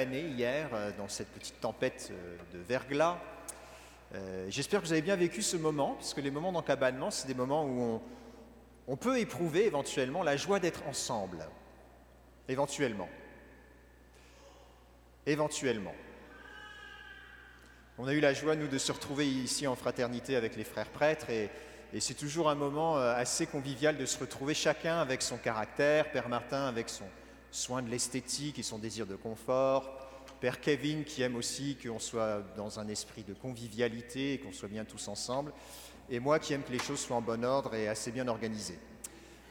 hier euh, dans cette petite tempête euh, de verglas. Euh, J'espère que vous avez bien vécu ce moment, puisque les moments d'encabanement, c'est des moments où on, peut éprouver éventuellement la joie d'être ensemble. Éventuellement. Éventuellement. On a eu la joie, nous, de se retrouver ici en fraternité avec les frères prêtres, et, et c'est toujours un moment assez convivial de se retrouver chacun avec son caractère, Père Martin avec son soin de l'esthétique et son désir de confort, Père Kevin qui aime aussi qu'on soit dans un esprit de convivialité et qu'on soit bien tous ensemble, et moi qui aime que les choses soient en bon ordre et assez bien organisées.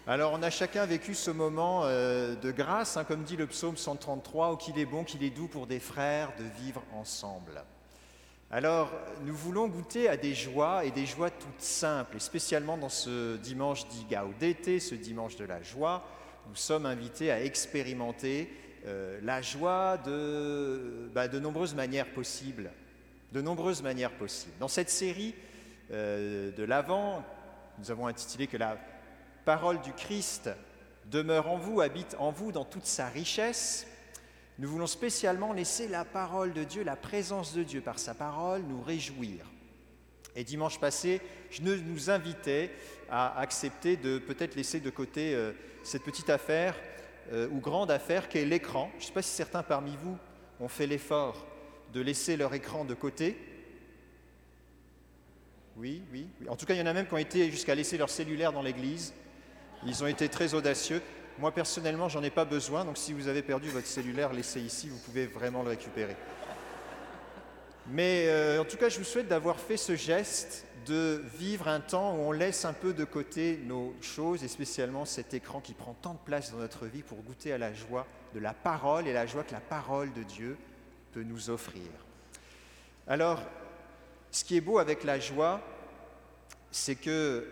Alors on a chacun vécu ce moment euh, de grâce, hein, comme dit le psaume 133, où qu'il est bon, qu'il est doux pour des frères de vivre ensemble. Alors nous voulons goûter à des joies et des joies toutes simples, et spécialement dans ce dimanche dit d'été, ce dimanche de la joie, nous sommes invités à expérimenter euh, la joie de, bah, de, nombreuses manières possibles. De nombreuses manières possibles. Dans cette série euh, de l'Avent, nous avons intitulé que la parole du Christ demeure en vous, habite en vous dans toute sa richesse. Nous voulons spécialement laisser la parole de Dieu, la présence de Dieu par sa parole, nous réjouir. Et dimanche passé, je nous invitais à accepter de peut-être laisser de côté euh, cette petite affaire euh, ou grande affaire qu'est l'écran. Je ne sais pas si certains parmi vous ont fait l'effort de laisser leur écran de côté. Oui, oui, oui. En tout cas, il y en a même qui ont été jusqu'à laisser leur cellulaire dans l'église. Ils ont été très audacieux. Moi, personnellement, j'en ai pas besoin. Donc, si vous avez perdu votre cellulaire, laissez ici, vous pouvez vraiment le récupérer. Mais euh, en tout cas, je vous souhaite d'avoir fait ce geste de vivre un temps où on laisse un peu de côté nos choses, et spécialement cet écran qui prend tant de place dans notre vie pour goûter à la joie de la parole et la joie que la parole de Dieu peut nous offrir. Alors, ce qui est beau avec la joie, c'est que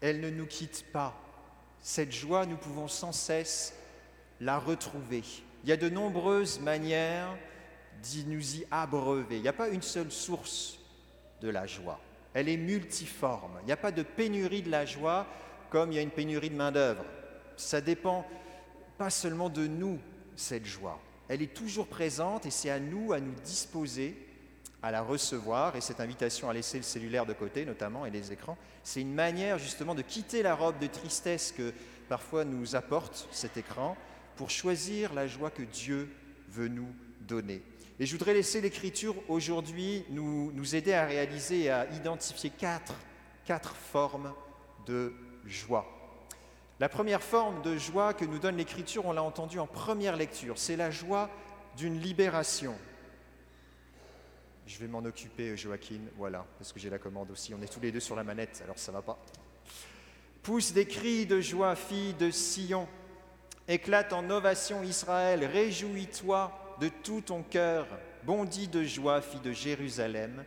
elle ne nous quitte pas. Cette joie, nous pouvons sans cesse la retrouver. Il y a de nombreuses manières d'y nous y abreuver. Il n'y a pas une seule source de la joie. Elle est multiforme. Il n'y a pas de pénurie de la joie comme il y a une pénurie de main-d'œuvre. Ça dépend pas seulement de nous, cette joie. Elle est toujours présente et c'est à nous à nous disposer à la recevoir. Et cette invitation à laisser le cellulaire de côté, notamment, et les écrans, c'est une manière justement de quitter la robe de tristesse que parfois nous apporte cet écran pour choisir la joie que Dieu veut nous donner. Et je voudrais laisser l'Écriture aujourd'hui nous, nous, aider à réaliser et à identifier quatre, quatre formes de joie. La première forme de joie que nous donne l'Écriture, on l'a entendu en première lecture, c'est la joie d'une libération. Je vais m'en occuper, Joaquin, voilà, parce que j'ai la commande aussi. On est tous les deux sur la manette, alors ça va pas. Pousse des cris de joie, fille de Sion. Éclate en ovation Israël, réjouis-toi de tout ton cœur, bondis de joie, fille de Jérusalem.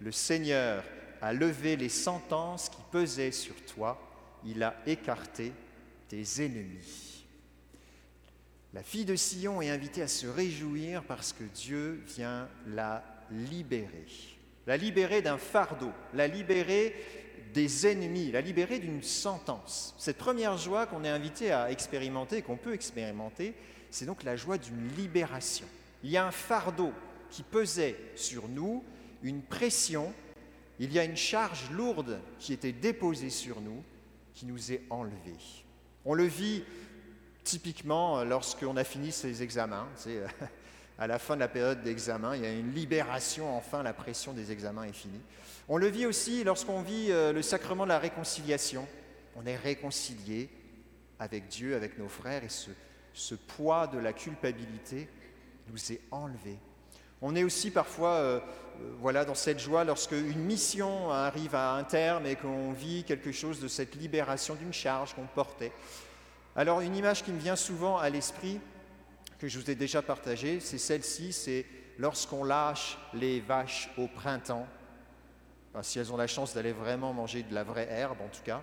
Le Seigneur a levé les sentences qui pesaient sur toi, il a écarté tes ennemis. La fille de Sion est invitée à se réjouir parce que Dieu vient la libérer. La libérer d'un fardeau, la libérer des ennemis, la libérer d'une sentence. Cette première joie qu'on est invité à expérimenter, qu'on peut expérimenter, c'est donc la joie d'une libération. Il y a un fardeau qui pesait sur nous, une pression, il y a une charge lourde qui était déposée sur nous, qui nous est enlevée. On le vit typiquement lorsqu'on a fini ses examens. à la fin de la période d'examen, il y a une libération, enfin la pression des examens est finie. On le vit aussi lorsqu'on vit euh, le sacrement de la réconciliation. On est réconcilié avec Dieu, avec nos frères, et ce, poids de la culpabilité nous est enlevé. On est aussi parfois euh, voilà, dans cette joie lorsque une mission arrive à un terme et qu'on vit quelque chose de cette libération d'une charge qu'on portait. Alors une image qui me vient souvent à l'esprit, que je vous ai déjà partagée, c'est celle-ci, c'est lorsqu'on lâche les vaches au printemps, si elles ont la chance d'aller vraiment manger de la vraie herbe en tout cas.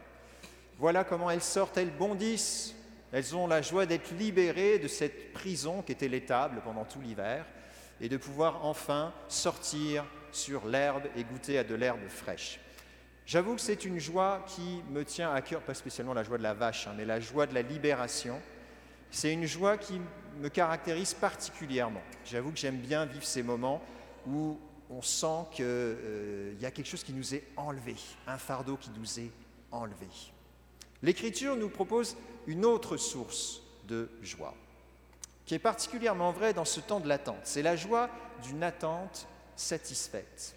Voilà comment elles sortent, elles bondissent elles ont la joie d'être libérées de cette prison qui était l'étable pendant tout l'hiver et de pouvoir enfin sortir sur l'herbe et goûter à de l'herbe fraîche. J'avoue que c'est une joie qui me tient à cœur, pas spécialement la joie de la vache, hein, mais la joie de la libération. C'est une joie qui me caractérise particulièrement. J'avoue que j'aime bien vivre ces moments où on sent qu'il euh, y a quelque chose qui nous est enlevé, un fardeau qui nous est enlevé. L'Écriture nous propose une autre source de joie, qui est particulièrement vraie dans ce temps de l'attente. C'est la joie d'une attente satisfaite.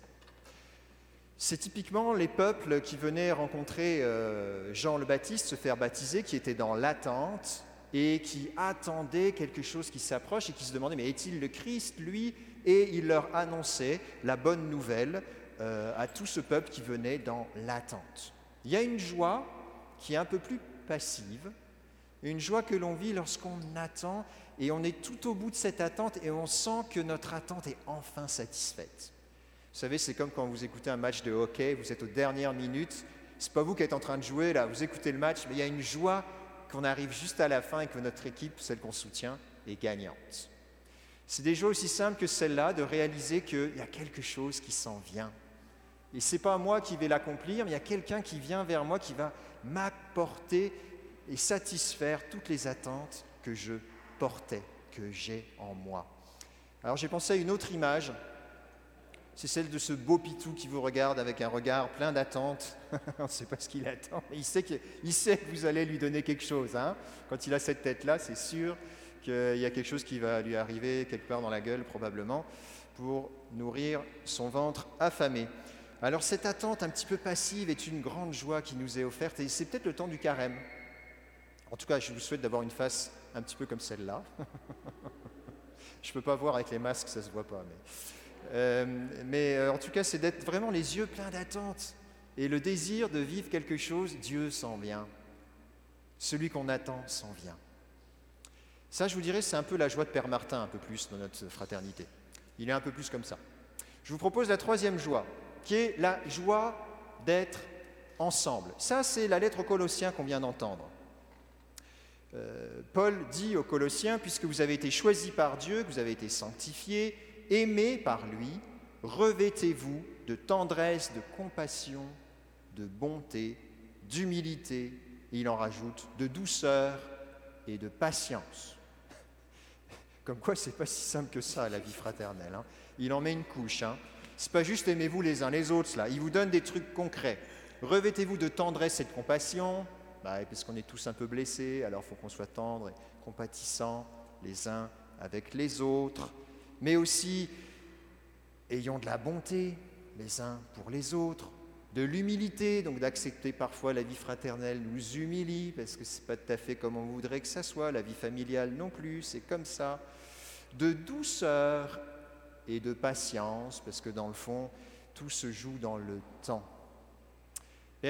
C'est typiquement les peuples qui venaient rencontrer euh, Jean le Baptiste, se faire baptiser, qui étaient dans l'attente et qui attendaient quelque chose qui s'approche et qui se demandaient, mais est-il le Christ, lui? Et il leur annonçait la bonne nouvelle euh, à tout ce peuple qui venait dans l'attente. Il y a une joie qui est un peu plus passive, une joie que l'on vit lorsqu'on attend et on est tout au bout de cette attente et on sent que notre attente est enfin satisfaite. Vous savez, c'est comme quand vous écoutez un match de hockey, vous êtes aux dernières minutes, c'est pas vous qui êtes en train de jouer là, vous écoutez le match, mais il y a une joie qu'on arrive juste à la fin et que notre équipe, celle qu'on soutient, est gagnante. C'est joies aussi simples que celle-là de réaliser qu'il y a quelque chose qui s'en vient. Et ce n'est pas moi qui vais l'accomplir, mais il y a quelqu'un qui vient vers moi, qui va m'apporter et satisfaire toutes les attentes que je portais, que j'ai en moi. Alors j'ai pensé à une autre image, c'est celle de ce beau pitou qui vous regarde avec un regard plein d'attente. On ne sait pas ce qu'il attend, mais il sait, que, vous allez lui donner quelque chose. Hein. Quand il a cette tête-là, c'est sûr qu'il y a quelque chose qui va lui arriver quelque part dans la gueule probablement pour nourrir son ventre affamé. Alors cette attente un petit peu passive est une grande joie qui nous est offerte et c'est peut-être le temps du carême. En tout cas, je vous souhaite d'avoir une face un petit peu comme celle-là. je ne peux pas voir avec les masques, ça ne se voit pas. Mais, euh, mais euh, en tout cas, c'est d'être vraiment les yeux pleins d'attente et le désir de vivre quelque chose, Dieu s'en vient. Celui qu'on attend s'en vient. Ça, je vous dirais, c'est un peu la joie de Père Martin, un peu plus dans notre fraternité. Il est un peu plus comme ça. Je vous propose la troisième joie, qui est la joie d'être ensemble. Ça, c'est la lettre aux Colossiens qu'on vient d'entendre. Euh, Paul dit aux Colossiens, puisque vous avez été choisis par Dieu, que vous avez été sanctifiés, aimés par lui, revêtez-vous de tendresse, de compassion, de bonté, d'humilité, il en rajoute, de douceur et de patience. Comme quoi, c'est pas si simple que ça, la vie fraternelle. Hein. Il en met une couche. Hein. C'est pas juste aimez-vous les uns les autres, là. Il vous donne des trucs concrets. Revêtez-vous de tendresse et de compassion, bah, parce qu'on est tous un peu blessés, alors il faut qu'on soit tendre et compatissant les uns avec les autres, mais aussi ayons de la bonté les uns pour les autres, de l'humilité, donc d'accepter parfois la vie fraternelle nous humilie, parce que ce n'est pas tout à fait comme on voudrait que ça soit, la vie familiale non plus, c'est comme ça, de douceur et de patience, parce que dans le fond, tout se joue dans le temps.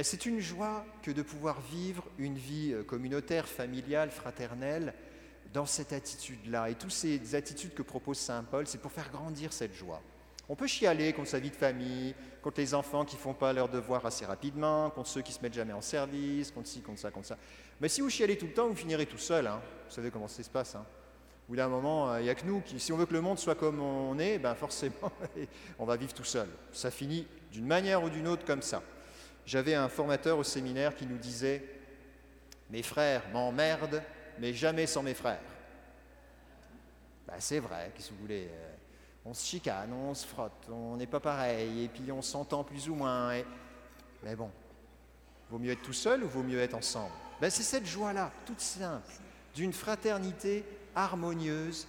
C'est une joie que de pouvoir vivre une vie euh, communautaire, familiale, fraternelle, dans cette attitude-là. Et toutes ces attitudes que propose Saint Paul, c'est pour faire grandir cette joie. On peut chialer contre sa vie de famille, contre les enfants qui ne font pas leurs devoirs assez rapidement, contre ceux qui se mettent jamais en service, contre ci, contre ça, contre ça. Mais si vous chialez tout le temps, vous finirez tout seul. Hein. Vous savez comment ça se passe. Hein. Au bout d'un moment, euh, il n'y a que nous qui, si on veut que le monde soit comme on est, ben forcément, on va vivre tout seul. Ça finit d'une manière ou d'une autre comme ça. J'avais un formateur au séminaire qui nous disait Mes frères m'emmerdent, mais jamais sans mes frères. Ben, c'est vrai, qu'est-ce que vous voulez euh, On se chicane, on se frotte, on n'est pas pareil, et puis on s'entend plus ou moins. Mais bon, vaut mieux être tout seul ou vaut mieux être ensemble? Ben, C'est cette joie-là, toute simple, d'une fraternité harmonieuse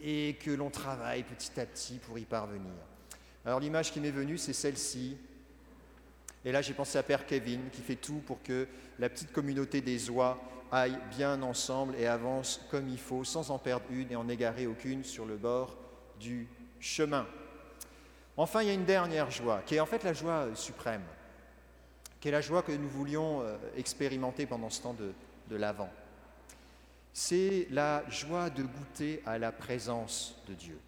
et que l'on travaille petit à petit pour y parvenir. Alors l'image qui m'est venue, c'est celle-ci. Et là, j'ai pensé à Père Kevin, qui fait tout pour que la petite communauté des oies aille bien ensemble et avance comme il faut, sans en perdre une et en égarer aucune sur le bord du chemin. Enfin, il y a une dernière joie, qui est en fait la joie suprême, qui est la joie que nous voulions euh, expérimenter pendant ce temps de, de l'Avent. C'est la joie de goûter à la présence de Dieu.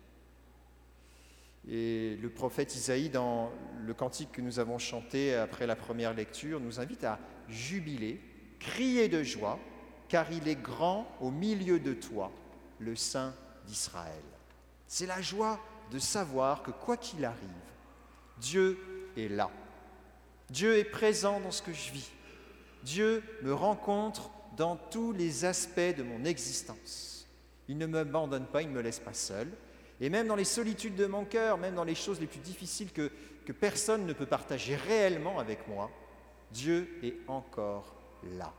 Et le prophète Isaïe, dans le cantique que nous avons chanté après la première lecture, nous invite à jubiler, crier de joie, car il est grand au milieu de toi, le Saint d'Israël. C'est la joie de savoir que quoi qu'il arrive, Dieu est là. Dieu est présent dans ce que je vis. Dieu me rencontre dans tous les aspects de mon existence. Il ne m'abandonne pas, il ne me laisse pas seul. Et même dans les solitudes de mon cœur, même dans les choses les plus difficiles que, que personne ne peut partager réellement avec moi, Dieu est encore là.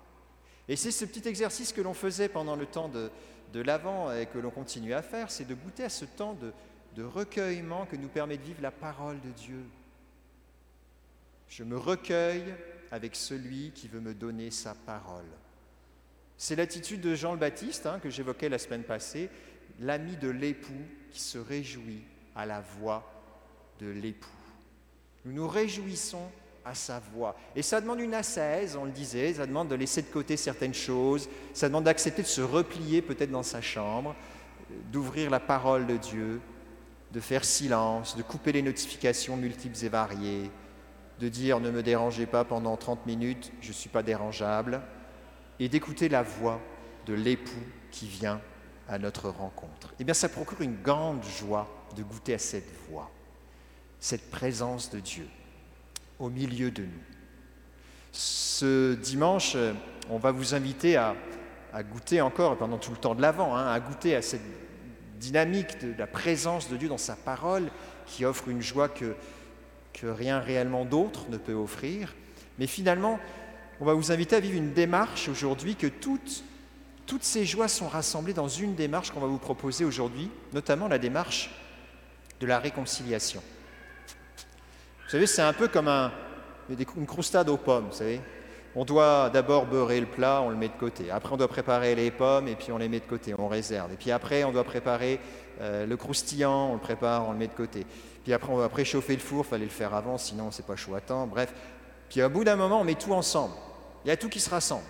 Et c'est ce petit exercice que l'on faisait pendant le temps de, de l'Avent et que l'on continue à faire, c'est de goûter à ce temps de, de recueillement que nous permet de vivre la parole de Dieu. Je me recueille avec celui qui veut me donner sa parole. C'est l'attitude de Jean le Baptiste hein, que j'évoquais la semaine passée, l'ami de l'époux qui se réjouit à la voix de l'époux. Nous nous réjouissons à sa voix. Et ça demande une assaise, on le disait, ça demande de laisser de côté certaines choses, ça demande d'accepter de se replier peut-être dans sa chambre, d'ouvrir la parole de Dieu, de faire silence, de couper les notifications multiples et variées, de dire ne me dérangez pas pendant 30 minutes, je ne suis pas dérangeable, et d'écouter la voix de l'époux qui vient à notre rencontre. Eh bien, ça procure une grande joie de goûter à cette voix, cette présence de Dieu au milieu de nous. Ce dimanche, on va vous inviter à, goûter encore, pendant tout le temps de l'Avent, hein, à goûter à cette dynamique de la présence de Dieu dans sa parole qui offre une joie que, rien réellement d'autre ne peut offrir. Mais finalement, on va vous inviter à vivre une démarche aujourd'hui que toutes ces joies sont rassemblées dans une démarche qu'on va vous proposer aujourd'hui, notamment la démarche de la réconciliation. Vous savez, c'est un peu comme un, une croustade aux pommes, vous savez. On doit d'abord beurrer le plat, on le met de côté. Après, on doit préparer les pommes et puis on les met de côté, on réserve. Et puis après, on doit préparer euh, le croustillant, on le prépare, on le met de côté. Puis après, on va préchauffer le four, il fallait le faire avant, sinon c'est pas chaud à temps. Bref. Puis au bout d'un moment, on met tout ensemble. Il y a tout qui se rassemble.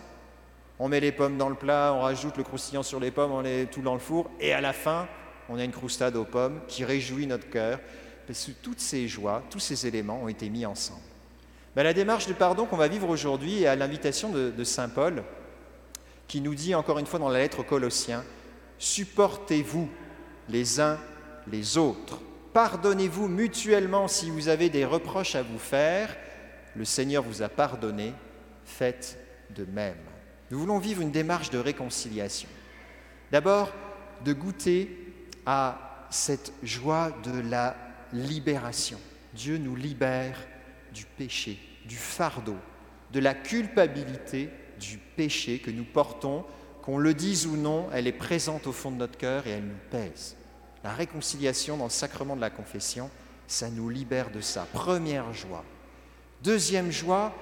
On met les pommes dans le plat, on rajoute le croustillant sur les pommes, on met tout dans le four. Et à la fin, on a une croustade aux pommes qui réjouit notre cœur. Parce que toutes ces joies, tous ces éléments ont été mis ensemble. Ben, la démarche de pardon qu'on va vivre aujourd'hui est à l'invitation de, Saint Paul, qui nous dit encore une fois dans la lettre aux Colossiens, supportez-vous les uns les autres, pardonnez-vous mutuellement si vous avez des reproches à vous faire, le Seigneur vous a pardonné, faites de même. Nous voulons vivre une démarche de réconciliation. D'abord, de goûter à cette joie de la libération. Dieu nous libère du péché, du fardeau, de la culpabilité du péché que nous portons, qu'on le dise ou non, elle est présente au fond de notre cœur et elle nous pèse. La réconciliation dans le sacrement de la confession, ça nous libère de ça. Première joie. Deuxième joie,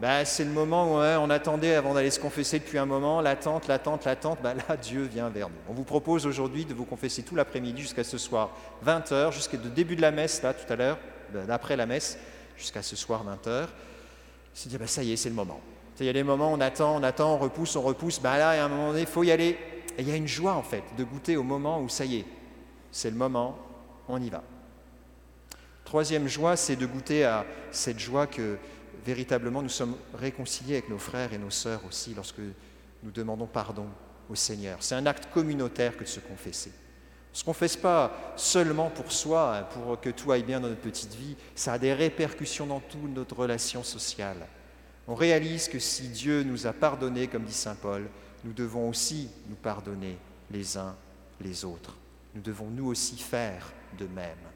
bah, c'est le moment où on attendait avant d'aller se confesser depuis un moment, l'attente, l'attente, l'attente, bah, là Dieu vient vers nous. On vous propose aujourd'hui de vous confesser tout l'après-midi jusqu'à ce soir 20h, jusqu'au début de la messe, là tout à l'heure, bah, d'après la messe, jusqu'à ce soir 20h, se dire, ça y est, c'est le moment. Il y a des moments où on attend, on attend, on repousse, on repousse, bah, là, à un moment donné, il faut y aller. Et il y a une joie, en fait, de goûter au moment où ça y est, c'est le moment, on y va. Troisième joie, c'est de goûter à cette joie que véritablement nous sommes réconciliés avec nos frères et nos sœurs aussi lorsque nous demandons pardon au Seigneur. C'est un acte communautaire que de se confesser. On ne se confesse pas seulement pour soi, pour que tout aille bien dans notre petite vie, ça a des répercussions dans toute notre relation sociale. On réalise que si Dieu nous a pardonné, comme dit Saint Paul, nous devons aussi nous pardonner les uns les autres. Nous devons nous aussi faire de même.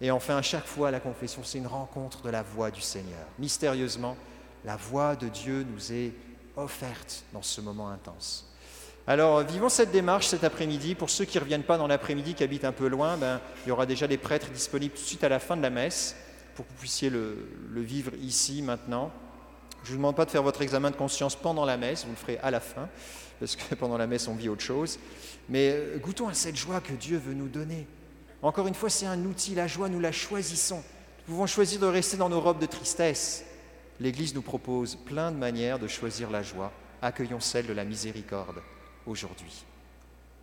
Et enfin, à chaque fois, la confession, c'est une rencontre de la voix du Seigneur. Mystérieusement, la voix de Dieu nous est offerte dans ce moment intense. Alors, vivons cette démarche cet après-midi. Pour ceux qui ne reviennent pas dans l'après-midi, qui habitent un peu loin, ben, il y aura déjà des prêtres disponibles tout de suite à la fin de la messe pour que vous puissiez le, vivre ici, maintenant. Je ne vous demande pas de faire votre examen de conscience pendant la messe, vous le ferez à la fin, parce que pendant la messe, on vit autre chose. Mais euh, goûtons à cette joie que Dieu veut nous donner. Encore une fois, c'est un outil, la joie, nous la choisissons. Nous pouvons choisir de rester dans nos robes de tristesse. L'Église nous propose plein de manières de choisir la joie. Accueillons celle de la miséricorde aujourd'hui.